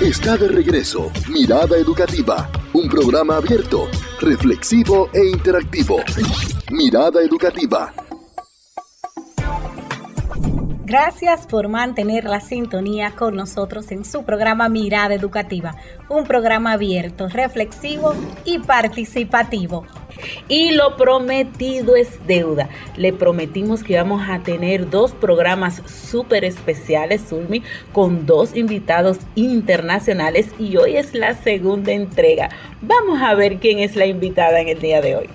Está de regreso Mirada Educativa, un programa abierto, reflexivo e interactivo. Mirada Educativa. Gracias por mantener la sintonía con nosotros en su programa Mirada Educativa, un programa abierto, reflexivo y participativo. Y lo prometido es deuda. Le prometimos que íbamos a tener dos programas súper especiales, Zulmi, con dos invitados internacionales y hoy es la segunda entrega. Vamos a ver quién es la invitada en el día de hoy.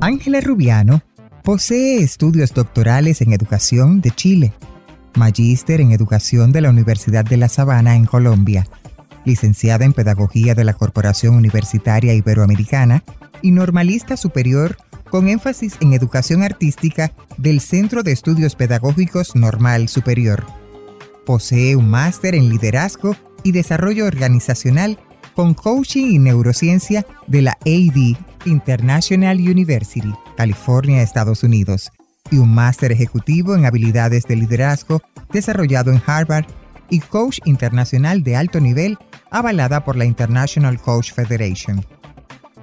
Ángela Rubiano Posee estudios doctorales en educación de Chile, magíster en educación de la Universidad de La Sabana en Colombia, licenciada en Pedagogía de la Corporación Universitaria Iberoamericana y normalista superior con énfasis en educación artística del Centro de Estudios Pedagógicos Normal Superior. Posee un máster en liderazgo y desarrollo organizacional con coaching y neurociencia de la AD International University, California, Estados Unidos, y un máster ejecutivo en habilidades de liderazgo desarrollado en Harvard y coach internacional de alto nivel avalada por la International Coach Federation.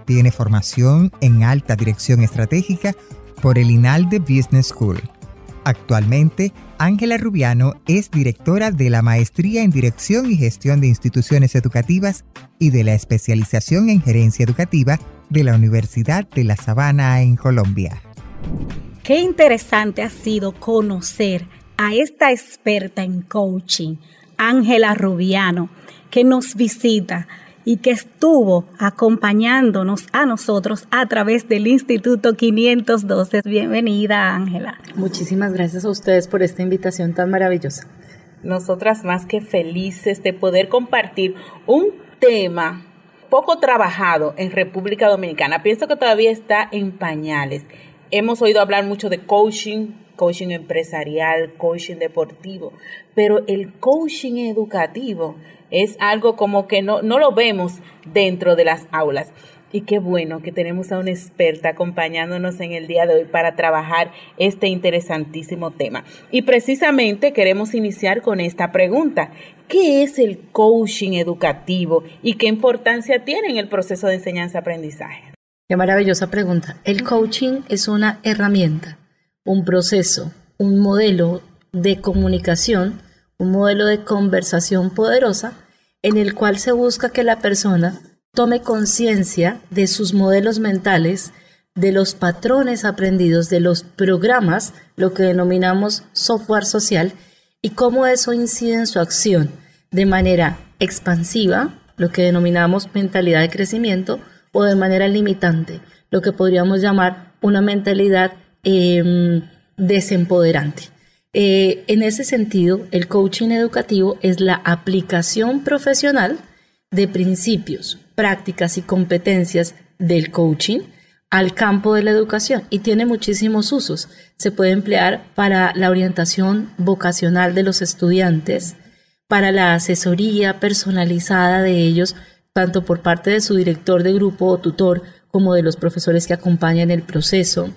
Tiene formación en alta dirección estratégica por el INALDE Business School. Actualmente, Ángela Rubiano es directora de la Maestría en Dirección y Gestión de Instituciones Educativas y de la especialización en Gerencia Educativa de la Universidad de La Sabana en Colombia. Qué interesante ha sido conocer a esta experta en coaching, Ángela Rubiano, que nos visita y que estuvo acompañándonos a nosotros a través del Instituto 512. Bienvenida, Ángela. Muchísimas gracias a ustedes por esta invitación tan maravillosa. Nosotras más que felices de poder compartir un tema poco trabajado en República Dominicana. Pienso que todavía está en pañales. Hemos oído hablar mucho de coaching, coaching empresarial, coaching deportivo, pero el coaching educativo es algo como que no, no lo vemos dentro de las aulas. Y qué bueno que tenemos a una experta acompañándonos en el día de hoy para trabajar este interesantísimo tema. Y precisamente queremos iniciar con esta pregunta. ¿Qué es el coaching educativo y qué importancia tiene en el proceso de enseñanza-aprendizaje? Qué maravillosa pregunta. El coaching es una herramienta, un proceso, un modelo de comunicación, un modelo de conversación poderosa en el cual se busca que la persona tome conciencia de sus modelos mentales, de los patrones aprendidos, de los programas, lo que denominamos software social, y cómo eso incide en su acción de manera expansiva, lo que denominamos mentalidad de crecimiento, o de manera limitante, lo que podríamos llamar una mentalidad em, desempoderante. Eh, en ese sentido, el coaching educativo es la aplicación profesional de principios, prácticas y competencias del coaching al campo de la educación y tiene muchísimos usos. Se puede emplear para la orientación vocacional de los estudiantes, para la asesoría personalizada de ellos, tanto por parte de su director de grupo o tutor como de los profesores que acompañan el proceso,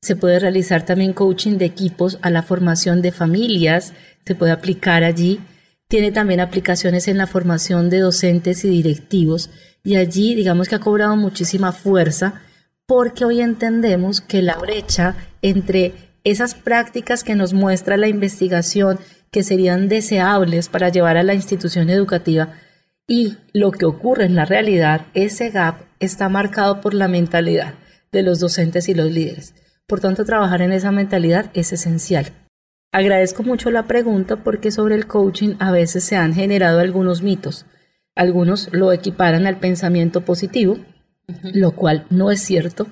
se puede realizar también coaching de equipos a la formación de familias, se puede aplicar allí. Tiene también aplicaciones en la formación de docentes y directivos y allí digamos que ha cobrado muchísima fuerza porque hoy entendemos que la brecha entre esas prácticas que nos muestra la investigación que serían deseables para llevar a la institución educativa y lo que ocurre en la realidad, ese gap está marcado por la mentalidad de los docentes y los líderes. Por tanto, trabajar en esa mentalidad es esencial. Agradezco mucho la pregunta porque sobre el coaching a veces se han generado algunos mitos. Algunos lo equiparan al pensamiento positivo, lo cual no es cierto.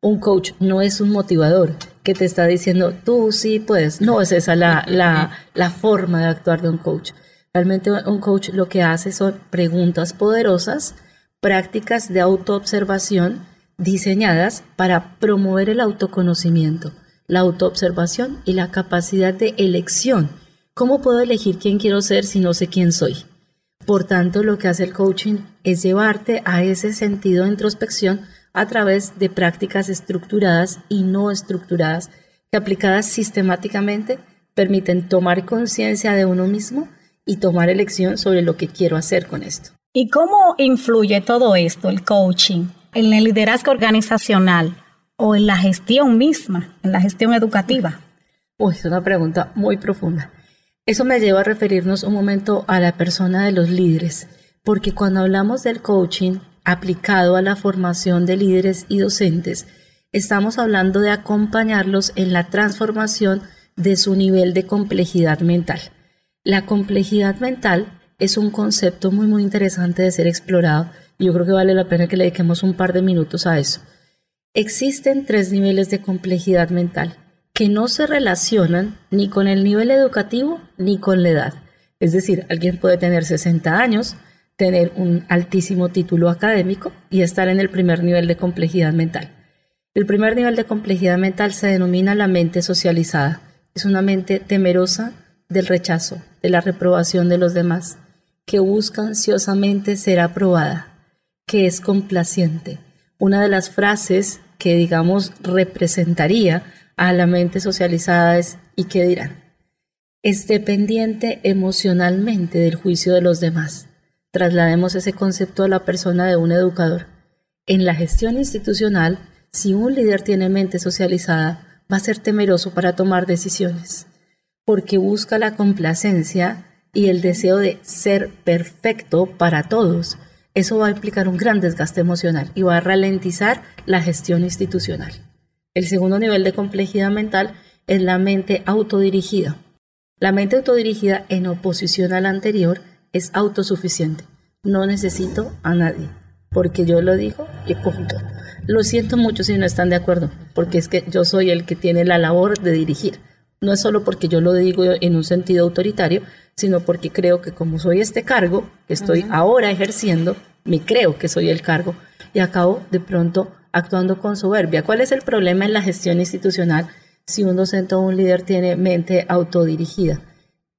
Un coach no es un motivador que te está diciendo, tú sí puedes. No es esa la, la, la forma de actuar de un coach. Realmente un coach lo que hace son preguntas poderosas, prácticas de autoobservación diseñadas para promover el autoconocimiento, la autoobservación y la capacidad de elección. ¿Cómo puedo elegir quién quiero ser si no sé quién soy? Por tanto, lo que hace el coaching es llevarte a ese sentido de introspección a través de prácticas estructuradas y no estructuradas que aplicadas sistemáticamente permiten tomar conciencia de uno mismo y tomar elección sobre lo que quiero hacer con esto. ¿Y cómo influye todo esto, el coaching, en el liderazgo organizacional o en la gestión misma, en la gestión educativa? Uy, es una pregunta muy profunda. Eso me lleva a referirnos un momento a la persona de los líderes, porque cuando hablamos del coaching aplicado a la formación de líderes y docentes, estamos hablando de acompañarlos en la transformación de su nivel de complejidad mental. La complejidad mental es un concepto muy muy interesante de ser explorado y yo creo que vale la pena que le dediquemos un par de minutos a eso. Existen tres niveles de complejidad mental que no se relacionan ni con el nivel educativo ni con la edad. Es decir, alguien puede tener 60 años, tener un altísimo título académico y estar en el primer nivel de complejidad mental. El primer nivel de complejidad mental se denomina la mente socializada. Es una mente temerosa del rechazo, de la reprobación de los demás, que busca ansiosamente ser aprobada, que es complaciente. Una de las frases que, digamos, representaría a la mente socializada es ¿y qué dirán? Es dependiente emocionalmente del juicio de los demás. Traslademos ese concepto a la persona de un educador. En la gestión institucional, si un líder tiene mente socializada, va a ser temeroso para tomar decisiones, porque busca la complacencia y el deseo de ser perfecto para todos. Eso va a implicar un gran desgaste emocional y va a ralentizar la gestión institucional. El segundo nivel de complejidad mental es la mente autodirigida. La mente autodirigida, en oposición a la anterior, es autosuficiente. No necesito a nadie, porque yo lo digo y punto. Lo siento mucho si no están de acuerdo, porque es que yo soy el que tiene la labor de dirigir. No es solo porque yo lo digo en un sentido autoritario, sino porque creo que como soy este cargo que estoy ahora ejerciendo, me creo que soy el cargo y acabo de pronto actuando con soberbia. ¿Cuál es el problema en la gestión institucional si un docente o un líder tiene mente autodirigida?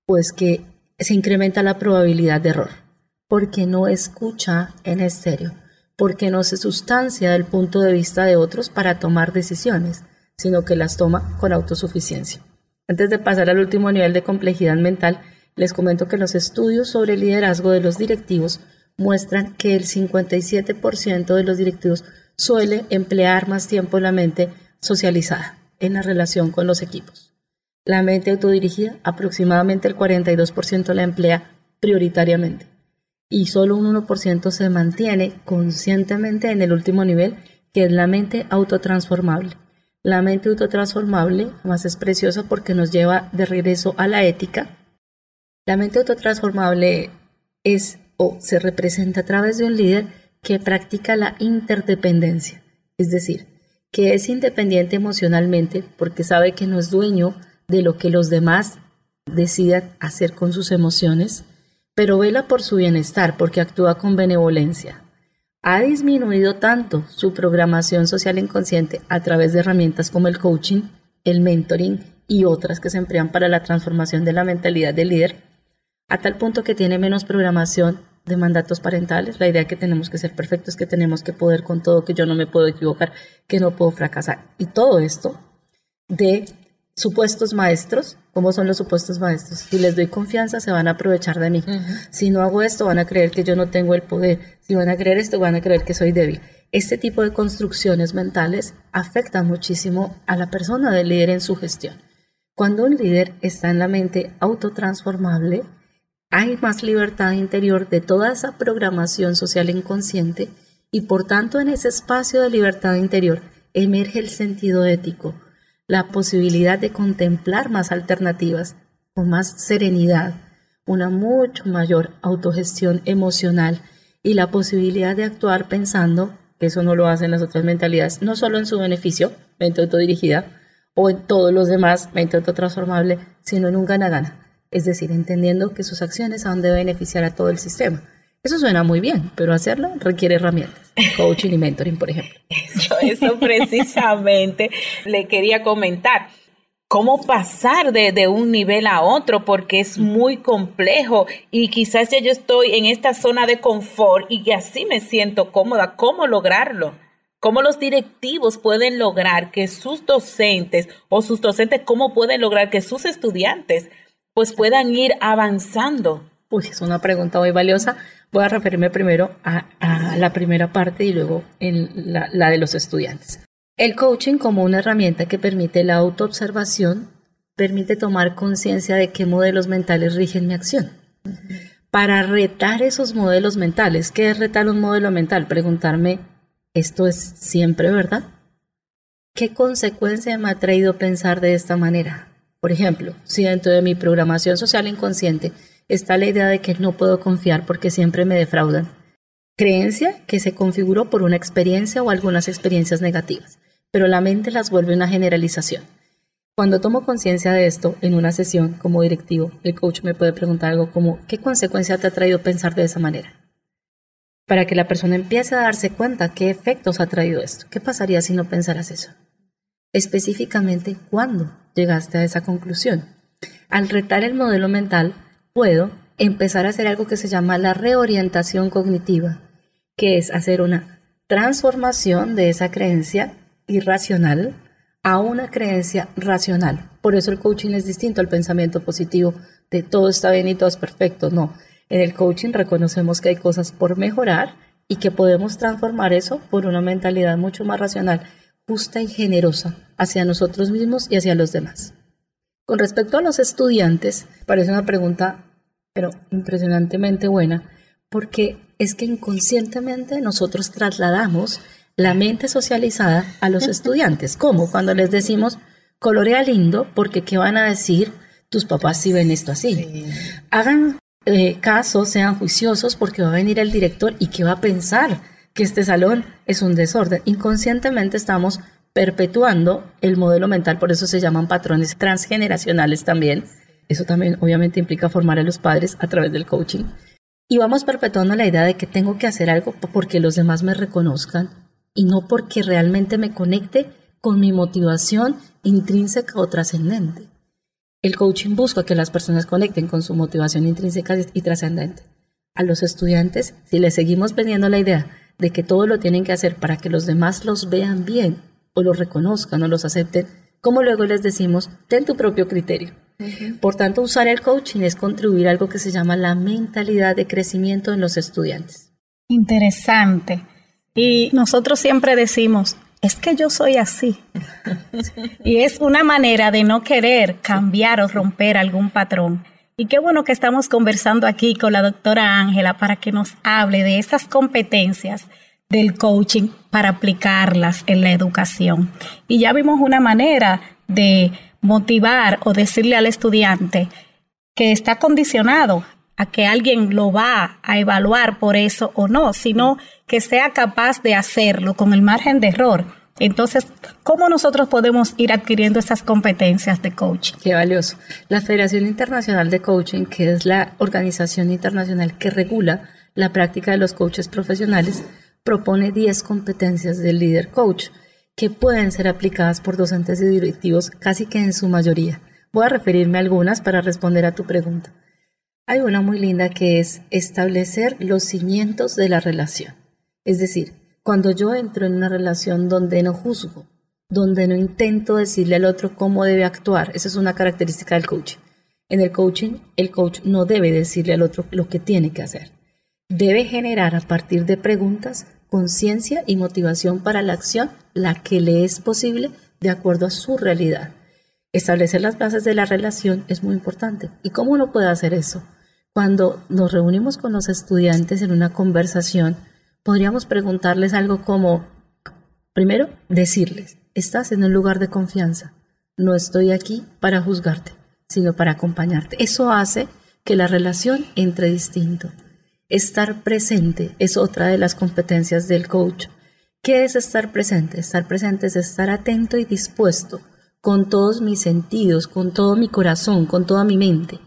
Pues que se incrementa la probabilidad de error, porque no escucha en estéreo porque no se sustancia del punto de vista de otros para tomar decisiones, sino que las toma con autosuficiencia. Antes de pasar al último nivel de complejidad mental, les comento que los estudios sobre el liderazgo de los directivos muestran que el 57% de los directivos suele emplear más tiempo la mente socializada en la relación con los equipos. La mente autodirigida, aproximadamente el 42% la emplea prioritariamente y solo un 1% se mantiene conscientemente en el último nivel, que es la mente autotransformable. La mente autotransformable más es preciosa porque nos lleva de regreso a la ética. La mente autotransformable es o se representa a través de un líder que practica la interdependencia, es decir, que es independiente emocionalmente porque sabe que no es dueño de lo que los demás decidan hacer con sus emociones, pero vela por su bienestar porque actúa con benevolencia. Ha disminuido tanto su programación social inconsciente a través de herramientas como el coaching, el mentoring y otras que se emplean para la transformación de la mentalidad del líder, a tal punto que tiene menos programación de mandatos parentales. La idea que tenemos que ser perfectos, que tenemos que poder con todo, que yo no me puedo equivocar, que no puedo fracasar. Y todo esto de supuestos maestros, ¿cómo son los supuestos maestros? Si les doy confianza, se van a aprovechar de mí. Si no hago esto, van a creer que yo no tengo el poder. Si van a creer esto, van a creer que soy débil. Este tipo de construcciones mentales afectan muchísimo a la persona del líder en su gestión. Cuando un líder está en la mente autotransformable, hay más libertad interior de toda esa programación social inconsciente y por tanto en ese espacio de libertad interior emerge el sentido ético, la posibilidad de contemplar más alternativas con más serenidad, una mucho mayor autogestión emocional y la posibilidad de actuar pensando, que eso no lo hacen las otras mentalidades, no solo en su beneficio, mente autodirigida, o en todos los demás, mente autotransformable, sino en un gana-gana. Es decir, entendiendo que sus acciones han de beneficiar a todo el sistema. Eso suena muy bien, pero hacerlo requiere herramientas, coaching y mentoring, por ejemplo. Eso, eso precisamente le quería comentar. ¿Cómo pasar de, de, un nivel a otro? Porque es muy complejo y quizás ya yo estoy en esta zona de confort y así me siento cómoda. ¿Cómo lograrlo? ¿Cómo los directivos pueden lograr que sus docentes o sus docentes, cómo pueden lograr que sus estudiantes pues puedan ir avanzando Uy, es una pregunta muy valiosa. Voy a referirme primero a, la primera parte y luego en la, la de los estudiantes. El coaching como una herramienta que permite la autoobservación, permite tomar conciencia de qué modelos mentales rigen mi acción. Para retar esos modelos mentales, ¿qué es retar un modelo mental? Preguntarme, ¿esto es siempre verdad? ¿Qué consecuencia me ha traído pensar de esta manera? Por ejemplo, si dentro de mi programación social inconsciente está la idea de que no puedo confiar porque siempre me defraudan, creencia que se configuró por una experiencia o algunas experiencias negativas pero la mente las vuelve una generalización. Cuando tomo conciencia de esto en una sesión como directivo, el coach me puede preguntar algo como, ¿qué consecuencia te ha traído pensar de esa manera? Para que la persona empiece a darse cuenta qué efectos ha traído esto. ¿Qué pasaría si no pensaras eso? Específicamente, ¿cuándo llegaste a esa conclusión? Al retar el modelo mental, puedo empezar a hacer algo que se llama la reorientación cognitiva, que es hacer una transformación de esa creencia irracional a una creencia racional. Por eso el coaching es distinto al pensamiento positivo de todo está bien y todo es perfecto. No, en el coaching reconocemos que hay cosas por mejorar y que podemos transformar eso por una mentalidad mucho más racional, justa y generosa hacia nosotros mismos y hacia los demás. Con respecto a los estudiantes, parece una pregunta, pero impresionantemente buena, porque es que inconscientemente nosotros trasladamos la mente socializada a los estudiantes. ¿Cómo? Cuando les decimos, colorea lindo, porque ¿qué van a decir tus papás si ven esto así? Hagan eh, caso, sean juiciosos, porque va a venir el director y ¿qué va a pensar? Que este salón es un desorden. Inconscientemente estamos perpetuando el modelo mental, por eso se llaman patrones transgeneracionales también. Eso también obviamente implica formar a los padres a través del coaching. Y vamos perpetuando la idea de que tengo que hacer algo porque los demás me reconozcan, y no porque realmente me conecte con mi motivación intrínseca o trascendente. El coaching busca que las personas conecten con su motivación intrínseca y trascendente. A los estudiantes, si les seguimos vendiendo la idea de que todo lo tienen que hacer para que los demás los vean bien o los reconozcan o los acepten, como luego les decimos, ten tu propio criterio. Por tanto, usar el coaching es contribuir a algo que se llama la mentalidad de crecimiento en los estudiantes. Interesante. Y nosotros siempre decimos, es que yo soy así. y es una manera de no querer cambiar o romper algún patrón. Y qué bueno que estamos conversando aquí con la doctora Ángela para que nos hable de esas competencias del coaching para aplicarlas en la educación. Y ya vimos una manera de motivar o decirle al estudiante que está condicionado a que alguien lo va a evaluar por eso o no, sino que sea capaz de hacerlo con el margen de error. Entonces, ¿cómo nosotros podemos ir adquiriendo esas competencias de coaching? Qué valioso. La Federación Internacional de Coaching, que es la organización internacional que regula la práctica de los coaches profesionales, propone 10 competencias del líder coach que pueden ser aplicadas por docentes y directivos casi que en su mayoría. Voy a referirme a algunas para responder a tu pregunta. Hay una muy linda que es establecer los cimientos de la relación. Es decir, cuando yo entro en una relación donde no juzgo, donde no intento decirle al otro cómo debe actuar, esa es una característica del coaching. En el coaching, el coach no debe decirle al otro lo que tiene que hacer. Debe generar a partir de preguntas conciencia y motivación para la acción, la que le es posible de acuerdo a su realidad. Establecer las bases de la relación es muy importante. ¿Y cómo uno puede hacer eso? Cuando nos reunimos con los estudiantes en una conversación, podríamos preguntarles algo como, primero, decirles, estás en un lugar de confianza, no estoy aquí para juzgarte, sino para acompañarte. Eso hace que la relación entre distinto. Estar presente es otra de las competencias del coach. ¿Qué es estar presente? Estar presente es estar atento y dispuesto con todos mis sentidos, con todo mi corazón, con toda mi mente,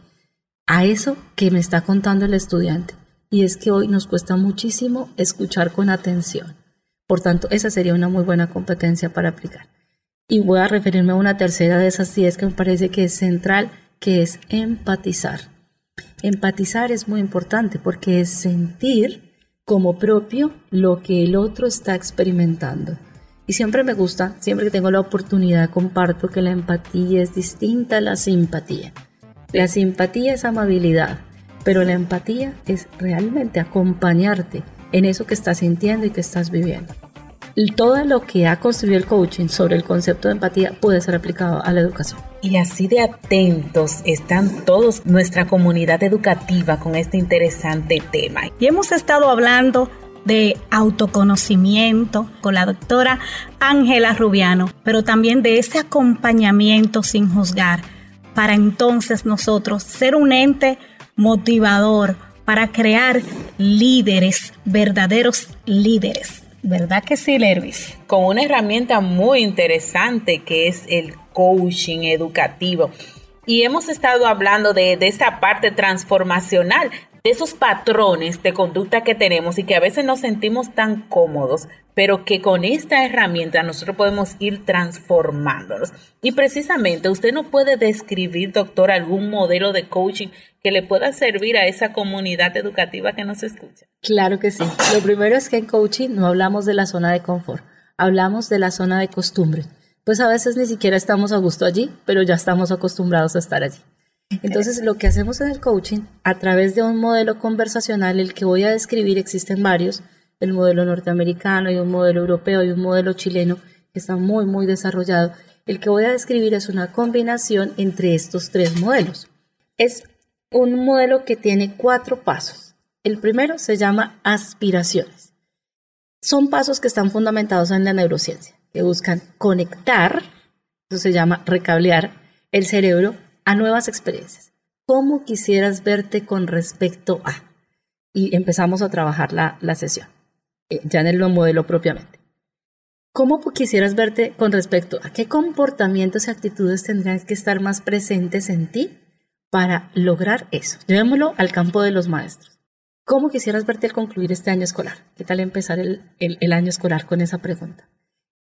a eso que me está contando el estudiante. Y es que hoy nos cuesta muchísimo escuchar con atención. Por tanto, esa sería una muy buena competencia para aplicar. Y voy a referirme a una tercera de esas 10 que me parece que es central, que es empatizar. Empatizar es muy importante porque es sentir como propio lo que el otro está experimentando. Y siempre me gusta, siempre que tengo la oportunidad, comparto que la empatía es distinta a la simpatía. La simpatía es amabilidad, pero la empatía es realmente acompañarte en eso que estás sintiendo y que estás viviendo. Todo lo que ha construido el coaching sobre el concepto de empatía puede ser aplicado a la educación. Y así de atentos están todos nuestra comunidad educativa con este interesante tema. Y hemos estado hablando de autoconocimiento con la doctora Ángela Rubiano, pero también de ese acompañamiento sin juzgar, para entonces nosotros ser un ente motivador para crear líderes, verdaderos líderes. ¿Verdad que sí, Lervis? Con una herramienta muy interesante que es el coaching educativo. Y hemos estado hablando de, de esta parte transformacional, de esos patrones de conducta que tenemos y que a veces nos sentimos tan cómodos, pero que con esta herramienta nosotros podemos ir transformándonos. Y precisamente usted no puede describir, doctor, algún modelo de coaching que le pueda servir a esa comunidad educativa que nos escucha. Claro que sí. Lo primero es que en coaching no hablamos de la zona de confort, hablamos de la zona de costumbre. Pues a veces ni siquiera estamos a gusto allí, pero ya estamos acostumbrados a estar allí. Entonces, lo que hacemos en el coaching, a través de un modelo conversacional, el que voy a describir, existen varios, el modelo norteamericano y un modelo europeo y un modelo chileno que está muy, muy desarrollado. El que voy a describir es una combinación entre estos tres modelos. Es un modelo que tiene cuatro pasos. El primero se llama aspiraciones. Son pasos que están fundamentados en la neurociencia, que buscan conectar, eso se llama recablear, el cerebro a nuevas experiencias. ¿Cómo quisieras verte con respecto a? Y empezamos a trabajar la, sesión, eh, ya en el modelo propiamente. ¿Cómo quisieras verte con respecto a qué comportamientos y actitudes tendrían que estar más presentes en ti para lograr eso? Llevémoslo al campo de los maestros. ¿Cómo quisieras verte al concluir este año escolar? ¿Qué tal empezar el año escolar con esa pregunta?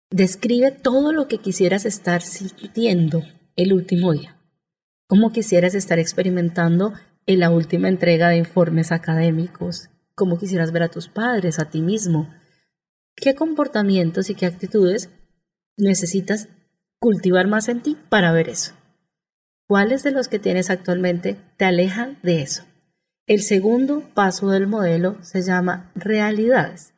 Describe todo lo que quisieras estar sintiendo el último día. ¿Cómo quisieras estar experimentando en la última entrega de informes académicos? ¿Cómo quisieras ver a tus padres, a ti mismo? ¿Qué comportamientos y qué actitudes necesitas cultivar más en ti para ver eso? ¿Cuáles de los que tienes actualmente te alejan de eso? El segundo paso del modelo se llama realidades.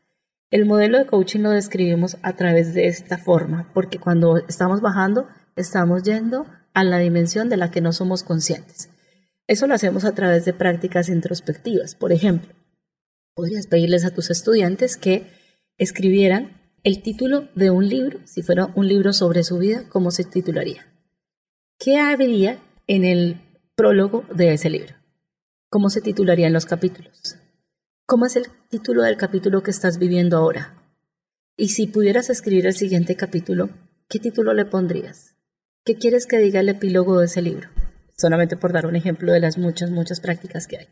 El modelo de coaching lo describimos a través de esta forma, porque cuando estamos bajando, estamos yendo a la dimensión de la que no somos conscientes. Eso lo hacemos a través de prácticas introspectivas. Por ejemplo, podrías pedirles a tus estudiantes que escribieran el título de un libro, si fuera un libro sobre su vida, ¿cómo se titularía? ¿Qué habría en el prólogo de ese libro? ¿Cómo se titularían los capítulos? ¿Cómo es el título del capítulo que estás viviendo ahora? Y si pudieras escribir el siguiente capítulo, ¿qué título le pondrías? ¿Qué quieres que diga el epílogo de ese libro? Solamente por dar un ejemplo de las muchas, muchas prácticas que hay.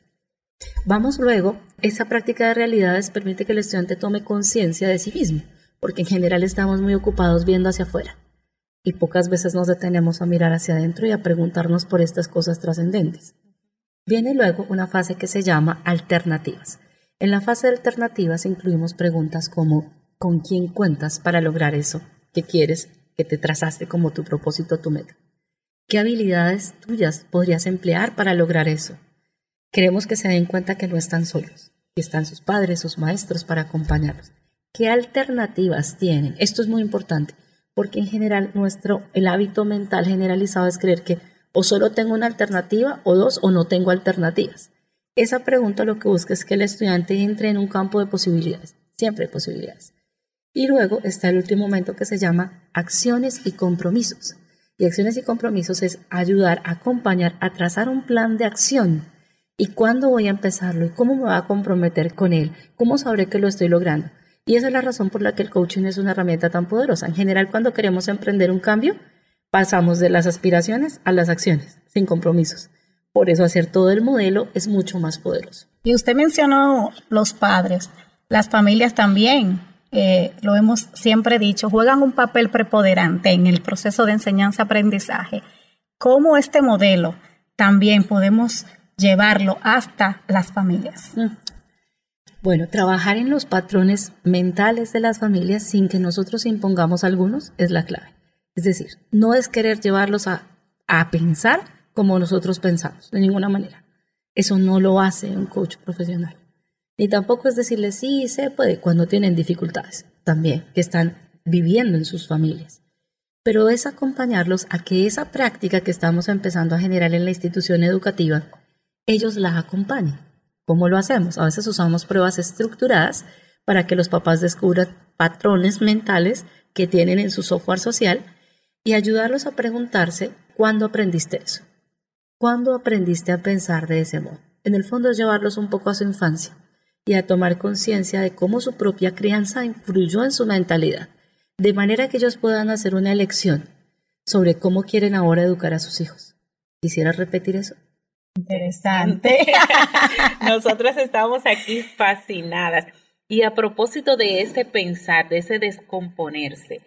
Vamos luego, esa práctica de realidades permite que el estudiante tome conciencia de sí mismo, porque en general estamos muy ocupados viendo hacia afuera y pocas veces nos detenemos a mirar hacia adentro y a preguntarnos por estas cosas trascendentes. Viene luego una fase que se llama alternativas. En la fase de alternativas incluimos preguntas como ¿con quién cuentas para lograr eso que quieres que te trazaste como tu propósito, tu meta. ¿Qué habilidades tuyas podrías emplear para lograr eso? Queremos que se den cuenta que no están solos, que están sus padres, sus maestros para acompañarlos. ¿Qué alternativas tienen? Esto es muy importante, porque en general nuestro el hábito mental generalizado es creer que o solo tengo una alternativa o dos o no tengo alternativas. Esa pregunta lo que busca es que el estudiante entre en un campo de posibilidades. Siempre hay posibilidades. Y luego está el último momento que se llama acciones y compromisos. Y acciones y compromisos es ayudar, acompañar, a trazar un plan de acción. ¿Y cuándo voy a empezarlo? ¿Y cómo me voy a comprometer con él? ¿Cómo sabré que lo estoy logrando? Y esa es la razón por la que el coaching es una herramienta tan poderosa. En general, cuando queremos emprender un cambio, pasamos de las aspiraciones a las acciones, sin compromisos. Por eso hacer todo el modelo es mucho más poderoso. Y usted mencionó los padres, las familias también eh, lo hemos siempre dicho, juegan un papel preponderante en el proceso de enseñanza-aprendizaje. ¿Cómo este modelo también podemos llevarlo hasta las familias? Mm. Bueno, trabajar en los patrones mentales de las familias sin que nosotros impongamos algunos es la clave. Es decir, no es querer llevarlos a, a pensar como nosotros pensamos, de ninguna manera. Eso no lo hace un coach profesional. Ni tampoco es decirle sí, se puede cuando tienen dificultades también, que están viviendo en sus familias. Pero es acompañarlos a que esa práctica que estamos empezando a generar en la institución educativa, ellos la acompañen. ¿Cómo lo hacemos? A veces usamos pruebas estructuradas para que los papás descubran patrones mentales que tienen en su software social y ayudarlos a preguntarse cuándo aprendiste eso. ¿Cuándo aprendiste a pensar de ese modo? En el fondo es llevarlos un poco a su infancia y a tomar conciencia de cómo su propia crianza influyó en su mentalidad, de manera que ellos puedan hacer una elección sobre cómo quieren ahora educar a sus hijos. ¿Quisiera repetir eso? Interesante. Nosotras estamos aquí fascinadas. Y a propósito de ese pensar, de ese descomponerse,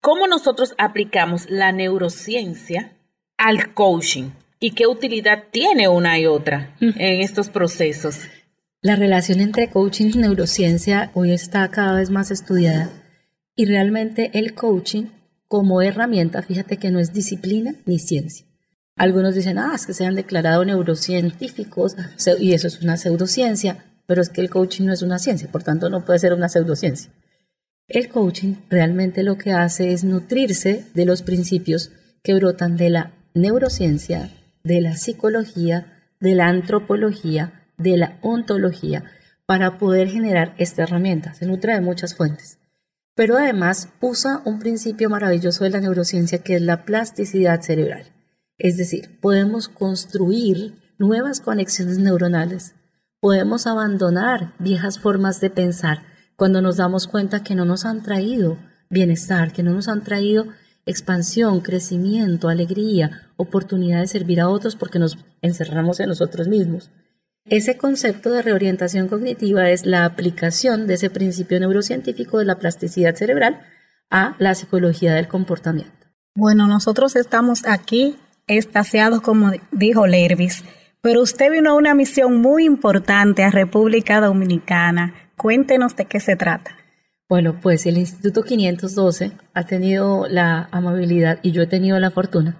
¿cómo nosotros aplicamos la neurociencia al coaching? ¿Y qué utilidad tiene una y otra en estos procesos? La relación entre coaching y neurociencia hoy está cada vez más estudiada y realmente el coaching como herramienta, fíjate que no es disciplina ni ciencia. Algunos dicen, ah, es que se han declarado neurocientíficos y eso es una pseudociencia pero es que el coaching no es una ciencia, por tanto no puede ser una pseudociencia. El coaching realmente lo que hace es nutrirse de los principios que brotan de la neurociencia, de la psicología, de la antropología, de la ontología, para poder generar esta herramienta. Se nutre de muchas fuentes. Pero además usa un principio maravilloso de la neurociencia que es la plasticidad cerebral. Es decir, podemos construir nuevas conexiones neuronales Podemos abandonar viejas formas de pensar cuando nos damos cuenta que no nos han traído bienestar, que no nos han traído expansión, crecimiento, alegría, oportunidad de servir a otros porque nos encerramos en nosotros mismos. Ese concepto de reorientación cognitiva es la aplicación de ese principio neurocientífico de la plasticidad cerebral a la psicología del comportamiento. Bueno, nosotros estamos aquí estaciados, como dijo Lervis, pero usted vino a una misión muy importante a República Dominicana. Cuéntenos de qué se trata. Bueno, pues el Instituto 512 ha tenido la amabilidad y yo he tenido la fortuna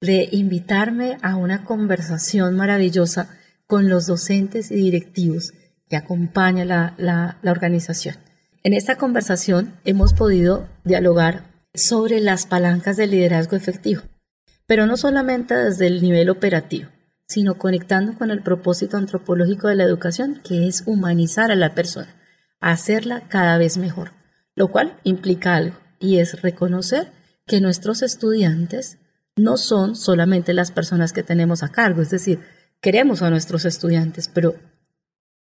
de invitarme a una conversación maravillosa con los docentes y directivos que acompañan la, la, la organización. En esta conversación hemos podido dialogar sobre las palancas del liderazgo efectivo, pero no solamente desde el nivel operativo, sino conectando con el propósito antropológico de la educación, que es humanizar a la persona, hacerla cada vez mejor, lo cual implica algo, y es reconocer que nuestros estudiantes no son solamente las personas que tenemos a cargo, es decir, queremos a nuestros estudiantes, pero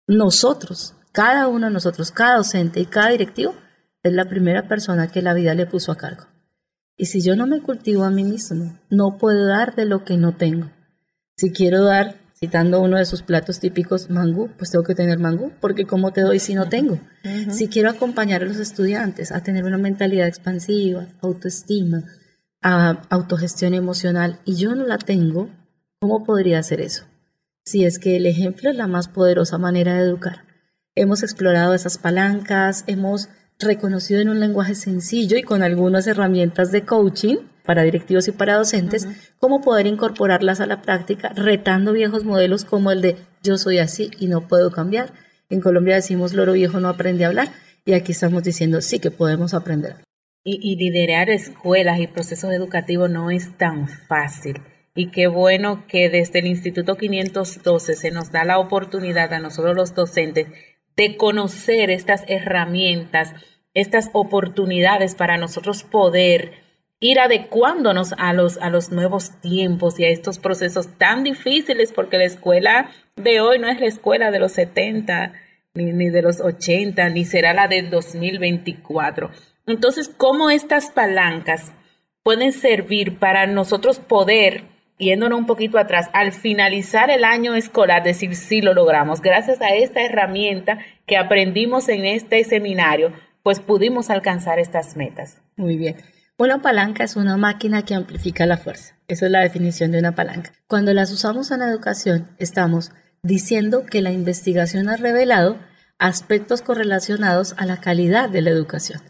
nosotros, cada uno de nosotros, cada docente y cada directivo, es la primera persona que la vida le puso a cargo. Y si yo no me cultivo a mí mismo, no puedo dar de lo que no tengo. Si quiero dar, citando uno de sus platos típicos, mangú, pues tengo que tener mangú, porque ¿cómo te doy si no tengo? Si quiero acompañar a los estudiantes a tener una mentalidad expansiva, autoestima, a autogestión emocional, y yo no la tengo, ¿cómo podría hacer eso? Si es que el ejemplo es la más poderosa manera de educar. Hemos explorado esas palancas, hemos reconocido en un lenguaje sencillo y con algunas herramientas de coaching para directivos y para docentes, cómo poder incorporarlas a la práctica, retando viejos modelos como el de yo soy así y no puedo cambiar. En Colombia decimos loro viejo no aprende a hablar y aquí estamos diciendo sí que podemos aprender. Y, y liderar escuelas y procesos educativos no es tan fácil. Y qué bueno que desde el Instituto 512 se nos da la oportunidad a nosotros los docentes de conocer estas herramientas, estas oportunidades para nosotros poder ir adecuándonos a los, a los nuevos tiempos y a estos procesos tan difíciles, porque la escuela de hoy no es la escuela de los 70, ni, ni de los 80, ni será la del 2024. Entonces, ¿cómo estas palancas pueden servir para nosotros poder, yéndonos un poquito atrás, al finalizar el año escolar, decir, sí lo logramos, gracias a esta herramienta que aprendimos en este seminario, pues pudimos alcanzar estas metas. Muy bien. Una palanca es una máquina que amplifica la fuerza. Esa es la definición de una palanca. Cuando las usamos en la educación, estamos diciendo que la investigación ha revelado aspectos correlacionados a la calidad de la educación,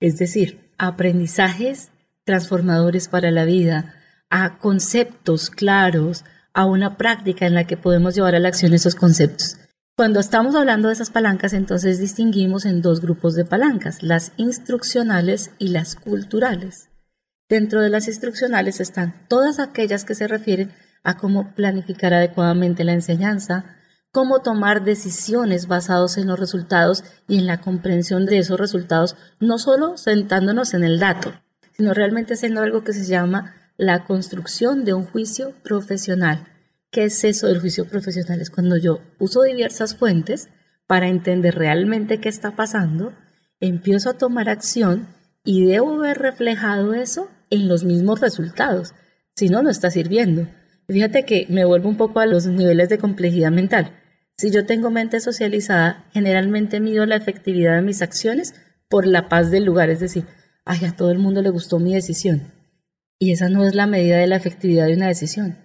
es decir, aprendizajes transformadores para la vida, a conceptos claros, a una práctica en la que podemos llevar a la acción esos conceptos. Cuando estamos hablando de esas palancas, entonces distinguimos en dos grupos de palancas, las instruccionales y las culturales. Dentro de las instruccionales están todas aquellas que se refieren a cómo planificar adecuadamente la enseñanza, cómo tomar decisiones basados en los resultados y en la comprensión de esos resultados, no solo sentándonos en el dato, sino realmente haciendo algo que se llama la construcción de un juicio profesional. ¿Qué es eso del juicio profesional? Es cuando yo uso diversas fuentes para entender realmente qué está pasando, empiezo a tomar acción y debo ver reflejado eso en los mismos resultados. Si no, no está sirviendo. Fíjate que me vuelvo un poco a los niveles de complejidad mental. Si yo tengo mente socializada, generalmente mido la efectividad de mis acciones por la paz del lugar, es decir, ay, a todo el mundo le gustó mi decisión. Y esa no es la medida de la efectividad de una decisión.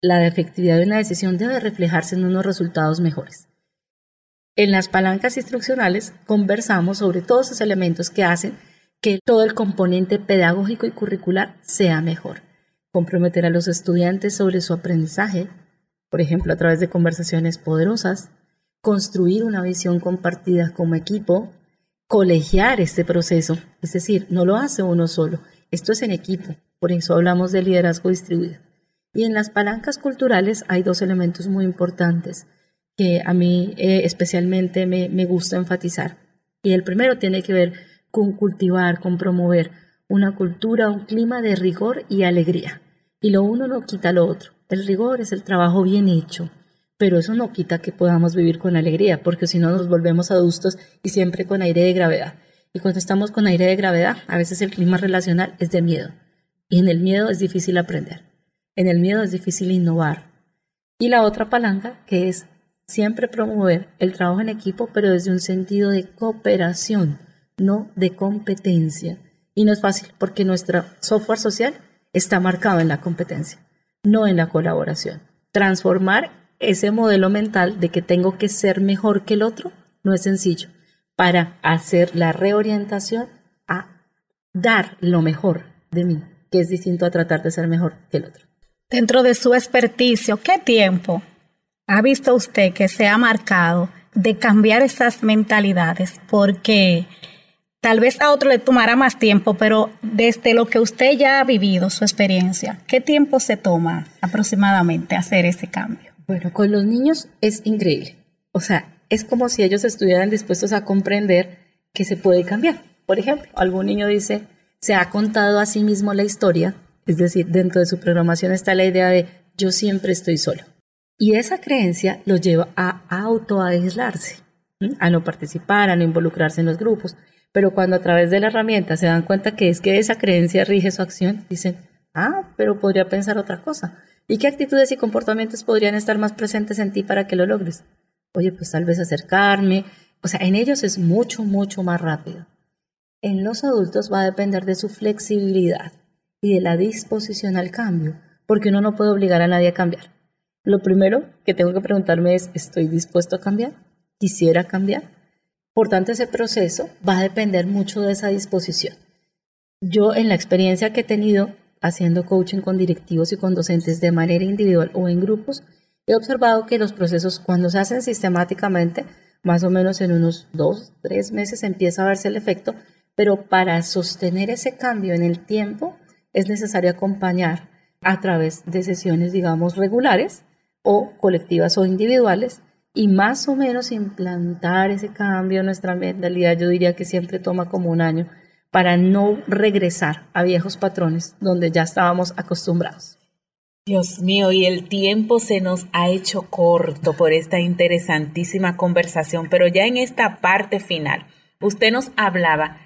La efectividad de una decisión debe reflejarse en unos resultados mejores. En las palancas instruccionales conversamos sobre todos esos elementos que hacen que todo el componente pedagógico y curricular sea mejor. Comprometer a los estudiantes sobre su aprendizaje, por ejemplo, a través de conversaciones poderosas, construir una visión compartida como equipo, colegiar este proceso, es decir, no lo hace uno solo, esto es en equipo, por eso hablamos de liderazgo distribuido. Y en las palancas culturales hay dos elementos muy importantes que a mí eh, especialmente me, me gusta enfatizar. Y el primero tiene que ver con cultivar, con promover una cultura, un clima de rigor y alegría. Y lo uno no quita lo otro. El rigor es el trabajo bien hecho, pero eso no quita que podamos vivir con alegría, porque si no nos volvemos adultos y siempre con aire de gravedad. Y cuando estamos con aire de gravedad, a veces el clima relacional es de miedo. Y en el miedo es difícil aprender. En el miedo es difícil innovar. Y la otra palanca, que es siempre promover el trabajo en equipo, pero desde un sentido de cooperación, no de competencia. Y no es fácil, porque nuestro software social está marcado en la competencia no en la colaboración. Transformar ese modelo mental de que tengo que ser mejor que el otro no es sencillo. Para hacer la reorientación a dar lo mejor de mí, que es distinto a tratar de ser mejor que el otro. Dentro de su experticio, ¿qué tiempo ha visto usted que se ha marcado de cambiar esas mentalidades? Porque Tal vez a otro le tomará más tiempo, pero desde lo que usted ya ha vivido, su experiencia, ¿qué tiempo se toma aproximadamente hacer ese cambio? Bueno, con los niños es increíble. O sea, es como si ellos estuvieran dispuestos a comprender que se puede cambiar. Por ejemplo, algún niño dice, se ha contado a sí mismo la historia, es decir, dentro de su programación está la idea de yo siempre estoy solo. Y esa creencia lo lleva a autoaislarse, a no participar, a no involucrarse en los grupos. Pero cuando a través de la herramienta se dan cuenta que es que esa creencia rige su acción, dicen, ah, pero podría pensar otra cosa. ¿Y qué actitudes y comportamientos podrían estar más presentes en ti para que lo logres? Oye, pues tal vez acercarme. O sea, en ellos es mucho, mucho más rápido. En los adultos va a depender de su flexibilidad y de la disposición al cambio, porque uno no puede obligar a nadie a cambiar. Lo primero que tengo que preguntarme es, ¿estoy dispuesto a cambiar? ¿Quisiera cambiar? Por tanto, ese proceso va a depender mucho de esa disposición. Yo en la experiencia que he tenido haciendo coaching con directivos y con docentes de manera individual o en grupos, he observado que los procesos cuando se hacen sistemáticamente, más o menos en unos dos, tres meses empieza a verse el efecto, pero para sostener ese cambio en el tiempo es necesario acompañar a través de sesiones, digamos, regulares o colectivas o individuales y más o menos implantar ese cambio en nuestra mentalidad, yo diría que siempre toma como un año para no regresar a viejos patrones donde ya estábamos acostumbrados. Dios mío, y el tiempo se nos ha hecho corto por esta interesantísima conversación, pero ya en esta parte final, usted nos hablaba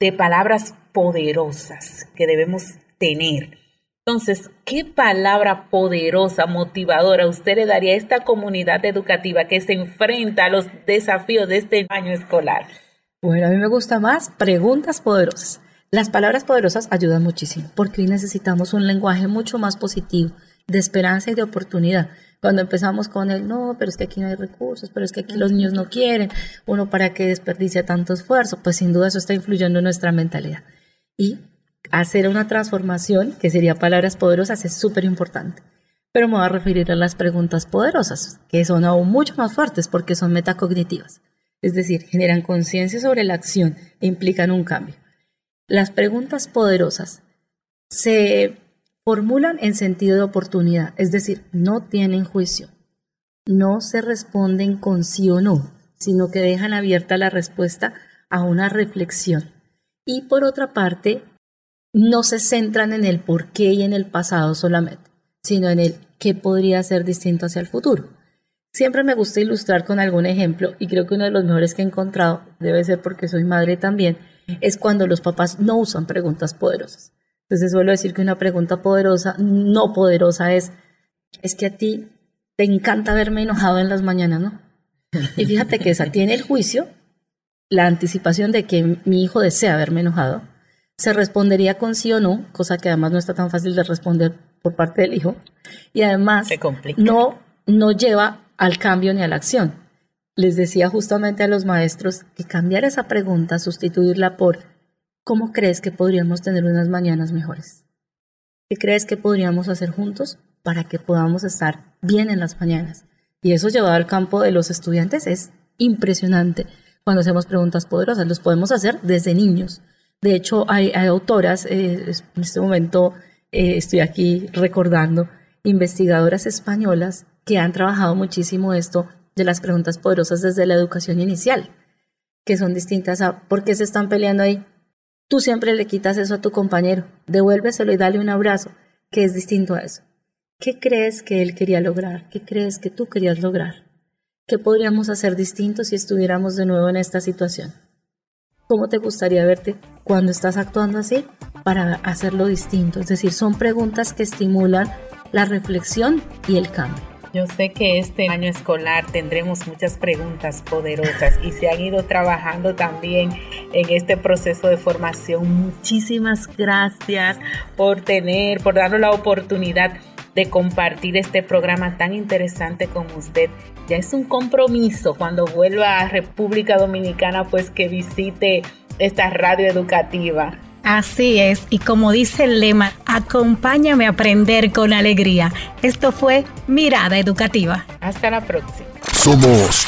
de palabras poderosas que debemos tener entonces, ¿qué palabra poderosa, motivadora usted le daría a esta comunidad educativa que se enfrenta a los desafíos de este año escolar? Bueno, a mí me gusta más preguntas poderosas. Las palabras poderosas ayudan muchísimo porque hoy necesitamos un lenguaje mucho más positivo, de esperanza y de oportunidad. Cuando empezamos con el no, pero es que aquí no hay recursos, pero es que aquí los niños no quieren, uno para qué desperdicia tanto esfuerzo, pues sin duda eso está influyendo en nuestra mentalidad. Y hacer una transformación, que sería palabras poderosas, es súper importante. Pero me voy a referir a las preguntas poderosas, que son aún mucho más fuertes porque son metacognitivas. Es decir, generan conciencia sobre la acción e implican un cambio. Las preguntas poderosas se formulan en sentido de oportunidad, es decir, no tienen juicio, no se responden con sí o no, sino que dejan abierta la respuesta a una reflexión. Y por otra parte, no se centran en el por qué y en el pasado solamente, sino en el qué podría ser distinto hacia el futuro. Siempre me gusta ilustrar con algún ejemplo y creo que uno de los mejores que he encontrado, debe ser porque soy madre también, es cuando los papás no usan preguntas poderosas. Entonces suelo decir que una pregunta poderosa, no poderosa es, es que a ti te encanta verme enojado en las mañanas, ¿no? Y fíjate que esa tiene el juicio, la anticipación de que mi hijo desea verme enojado, se respondería con sí o no, cosa que además no está tan fácil de responder por parte del hijo, y además no, no lleva al cambio ni a la acción. Les decía justamente a los maestros que cambiar esa pregunta, sustituirla por ¿cómo crees que podríamos tener unas mañanas mejores? ¿Qué crees que podríamos hacer juntos para que podamos estar bien en las mañanas? Y eso llevado al campo de los estudiantes es impresionante cuando hacemos preguntas poderosas. Los podemos hacer desde niños. De hecho, hay, autoras, eh, en este momento eh, estoy aquí recordando, investigadoras españolas que han trabajado muchísimo esto de las preguntas poderosas desde la educación inicial, que son distintas a por qué se están peleando ahí. Tú siempre le quitas eso a tu compañero, devuélveselo y dale un abrazo, que es distinto a eso. ¿Qué crees que él quería lograr? ¿Qué crees que tú querías lograr? ¿Qué podríamos hacer distinto si estuviéramos de nuevo en esta situación? ¿Cómo te gustaría verte cuando estás actuando así para hacerlo distinto? Es decir, son preguntas que estimulan la reflexión y el cambio. Yo sé que este año escolar tendremos muchas preguntas poderosas y se han ido trabajando también en este proceso de formación. Muchísimas gracias por tener, por darnos la oportunidad de compartir este programa tan interesante con usted. Ya es un compromiso cuando vuelva a República Dominicana, pues que visite esta radio educativa. Así es, y como dice el lema, acompáñame a aprender con alegría. Esto fue Mirada Educativa. Hasta la próxima. Somos,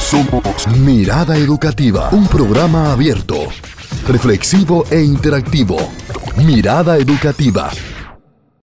somos Mirada Educativa, un programa abierto, reflexivo e interactivo. Mirada Educativa